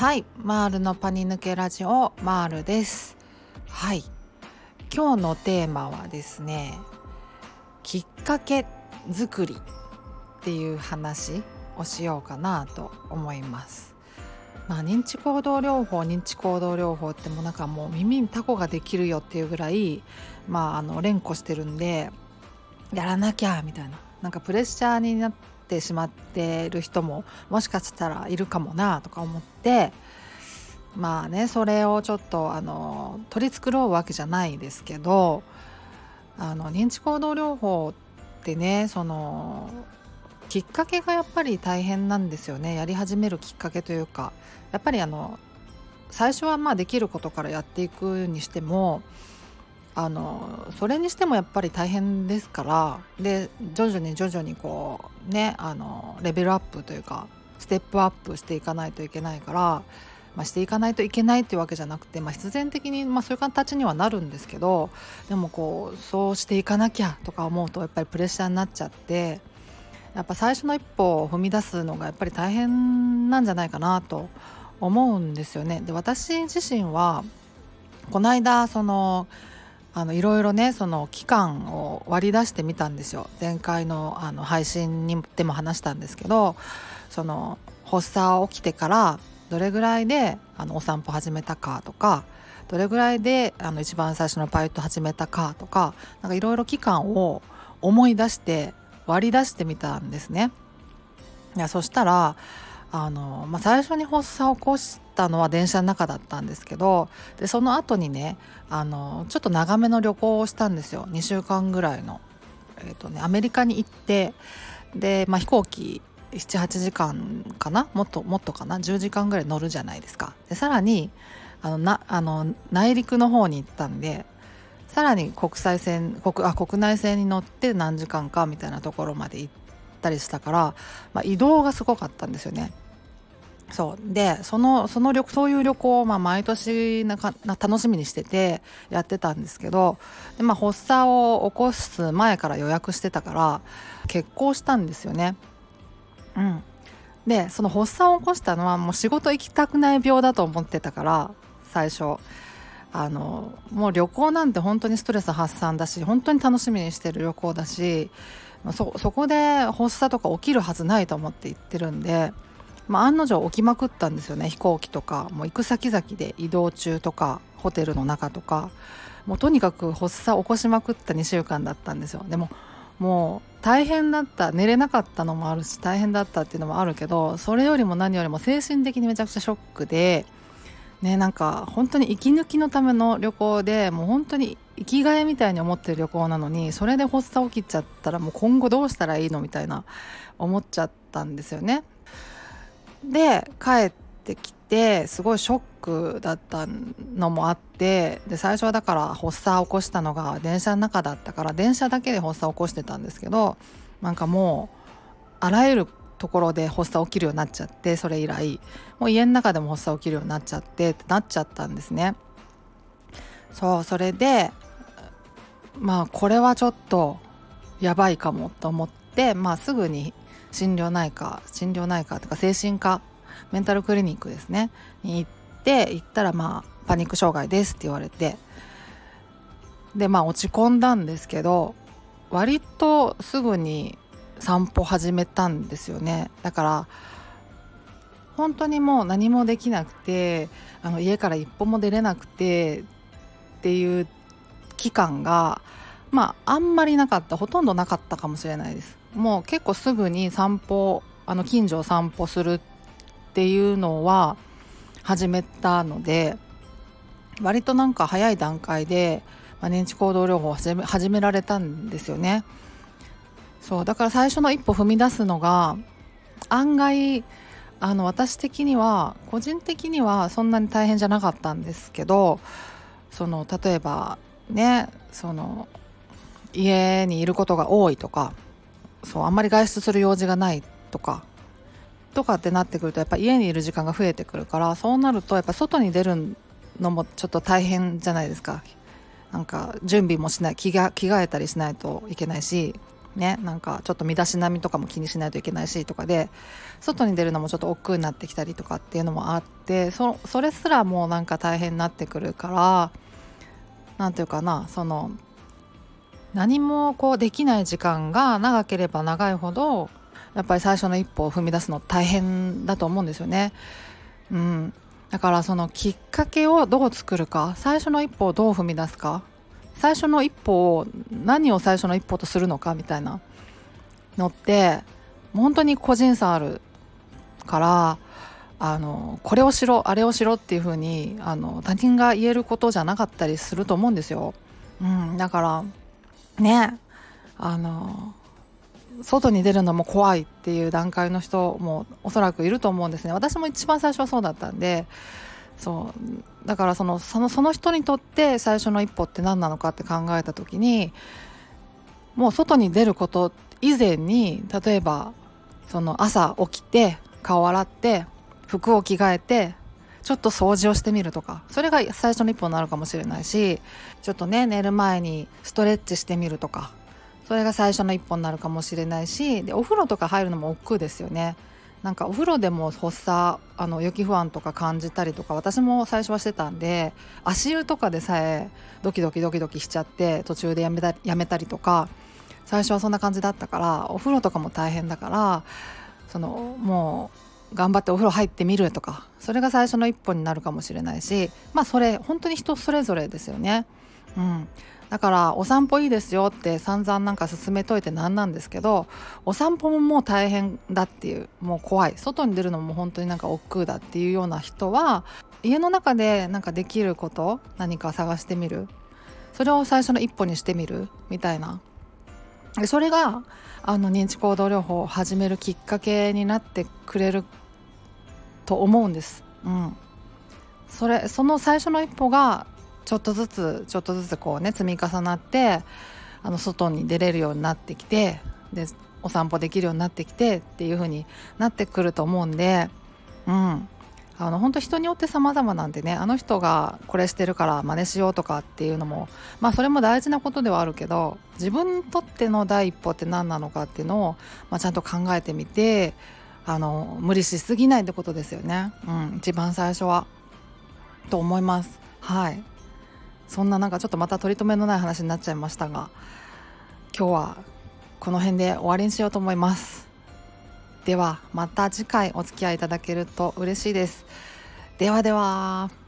はい。マールのパニ抜けラジオマールです。はい。今日のテーマはですねきっかけ作りっていう話をしようかなと思います。まあ認知行動療法認知行動療法ってもうなんかもう耳にタコができるよっていうぐらいまああの連呼してるんでやらなきゃみたいな。なんかプレッシャーになっってしまってる人ももしかしたらいるかもなとか思ってまあねそれをちょっとあの取り繕うわけじゃないですけどあの認知行動療法ってねそのきっかけがやっぱり大変なんですよね。やり始めるきっかけというかやっぱりあの最初はまあできることからやっていくにしてもあのそれにしてもやっぱり大変ですからで徐々に徐々にこうねあのレベルアップというかステップアップしていかないといけないから、まあ、していかないといけないっていうわけじゃなくて、まあ、必然的に、まあ、そういう形にはなるんですけどでもこうそうしていかなきゃとか思うとやっぱりプレッシャーになっちゃってやっぱ最初の一歩を踏み出すのがやっぱり大変なんじゃないかなと思うんですよね。で私自身はこの間そのあのいろいろねその期間を割り出してみたんですよ前回のあの配信にでも話したんですけどその発作起きてからどれぐらいであのお散歩始めたかとかどれぐらいであの一番最初のパイット始めたかとかなんかいろいろ期間を思い出して割り出してみたんですね。いやそしたらあの、まあ、最初に発作を起こしたのは電車の中だったんですけどでその後にねあのちょっと長めの旅行をしたんですよ。2週間ぐらいの、えーとね、アメリカに行ってで、まあ、飛行機78時間かな？もっともっとかな？10時間ぐらい乗るじゃないですか。でさらにあのなあの内陸の方に行ったんでさらに国際線国あ国内線に乗って何時間かみたいなところまで行ったりしたから、まあ、移動がすごかったんですよね。そうでそのその旅そういう旅行をまあ毎年なかな楽しみにしててやってたんですけどで、まあ、発作を起こす前から予約してたから結婚したんですよね。うん、でその発作を起こしたのはもう仕事行きたくない病だと思ってたから最初あのもう旅行なんて本当にストレス発散だし本当に楽しみにしてる旅行だしそそこで発作とか起きるはずないと思って行ってるんで。まあ、案の定起きまくったんですよね。飛行機とかもう行く先々で移動中とかホテルの中とか。もうとにかく発作起こしまくった2週間だったんですよ。でももう大変だった寝れなかったのもあるし大変だったっていうのもあるけどそれよりも何よりも精神的にめちゃくちゃショックでねなんか本当に息抜きのための旅行でもう本当に生きがいみたいに思ってる旅行なのにそれで発作起きちゃったらもう今後どうしたらいいのみたいな思っちゃったんですよね。で帰ってきてすごいショックだったのもあってで最初はだから発作を起こしたのが電車の中だったから電車だけで発作を起こしてたんですけどなんかもうあらゆるところで発作起きるようになっちゃってそれ以来もう家の中でも発作起きるようになっちゃってってなっちゃったんですね。そうそれでまあこれはちょっとやばいかもと思って、まあ、すぐに心療内科心療内科とか精神科メンタルクリニックですね。に行って行ったらまあパニック障害ですって言われて。でまあ落ち込んだんですけど割とすぐに散歩始めたんですよね。だから本当にもう何もできなくてあの家から一歩も出れなくてっていう期間がまああんまりなかったほとんどなかったかもしれないです。もう結構すぐに散歩あの近所を散歩するっていうのは始めたので割となんか早い段階で、まあ、認知行動療法を始め始められたんですよね。そうだから最初の一歩踏み出すのが案外あの私的には個人的にはそんなに大変じゃなかったんですけどその例えばねその家にいることが多いとかそうあんまり外出する用事がないとかとかってなってくるとやっぱ家にいる時間が増えてくるからそうなるとやっぱ外に出るのもちょっと大変じゃないですか。なんか準備もしない着が着替えたりしないといけないしねなんかちょっと身だしなみとかも気にしないといけないしとかで外に出るのもちょっと億劫になってきたりとかっていうのもあってそそれすらもうなんか大変になってくるから何て言うかなその何もこうできない時間が長ければ長いほどやっぱり最初の一歩を踏み出すの大変だと思うんですよね。うん、だからそのきっかけをどう作るか最初の一歩をどう踏み出すか最初の一歩を何を最初の一歩とするのかみたいなのって本当に個人差あるからあのこれをしろあれをしろっていう風にあに他人が言えることじゃなかったりすると思うんですよ。うん、だからね。あの外に出るのも怖いっていう段階の人もおそらくいると思うんですね。私も一番最初はそうだったんでそうだからそのそのその人にとって最初の一歩って何なのかって考えた時にもう外に出ること以前に例えばその朝起きて顔洗って服を着替えてちょっと掃除をしてみるとか。それが最初の一歩になるかもしれないしちょっとね寝る前にストレッチしてみるとか。それが最初の一歩になるかもしれないしでお風呂とか入るのも億劫ですよね。なんかお風呂でも発作あの予期不安とか感じたりとか私も最初はしてたんで足湯とかでさえドキドキドキドキしちゃって途中でやめたやめたりとか最初はそんな感じだったからお風呂とかも大変だからそのもう頑張ってお風呂入ってみるとかそれが最初の一歩になるかもしれないしまあそれ本当に人それぞれですよね。うん、だからお散歩いいですよって散々なんか勧めといてなんなんですけどお散歩ももう大変だっていうもう怖い。外に出るのも本当になんか億劫だっていうような人は家の中でなんかできること何か探してみる。それを最初の一歩にしてみる。みたいな。それがあの認知行動療法を始めるきっかけになってくれると思うんです。うん、それその最初の一歩がちょっとずつちょっとずつこうね積み重なってあの外に出れるようになってきてでお散歩できるようになってきてっていう風になってくると思うんでうんあの本当人によって様々なんでねあの人がこれしてるから真似しようとかっていうのもまあそれも大事なことではあるけど自分にとっての第一歩って何なのかっていうのを、まあ、ちゃんと考えてみてあの無理しすぎないってことですよね、うん、一番最初は。と思います。はい。そんななんかちょっとまた取り留めのない話になっちゃいましたが今日はこの辺で終わりにしようと思います。ではまた次回お付き合いいただけると嬉しいです。ではでは。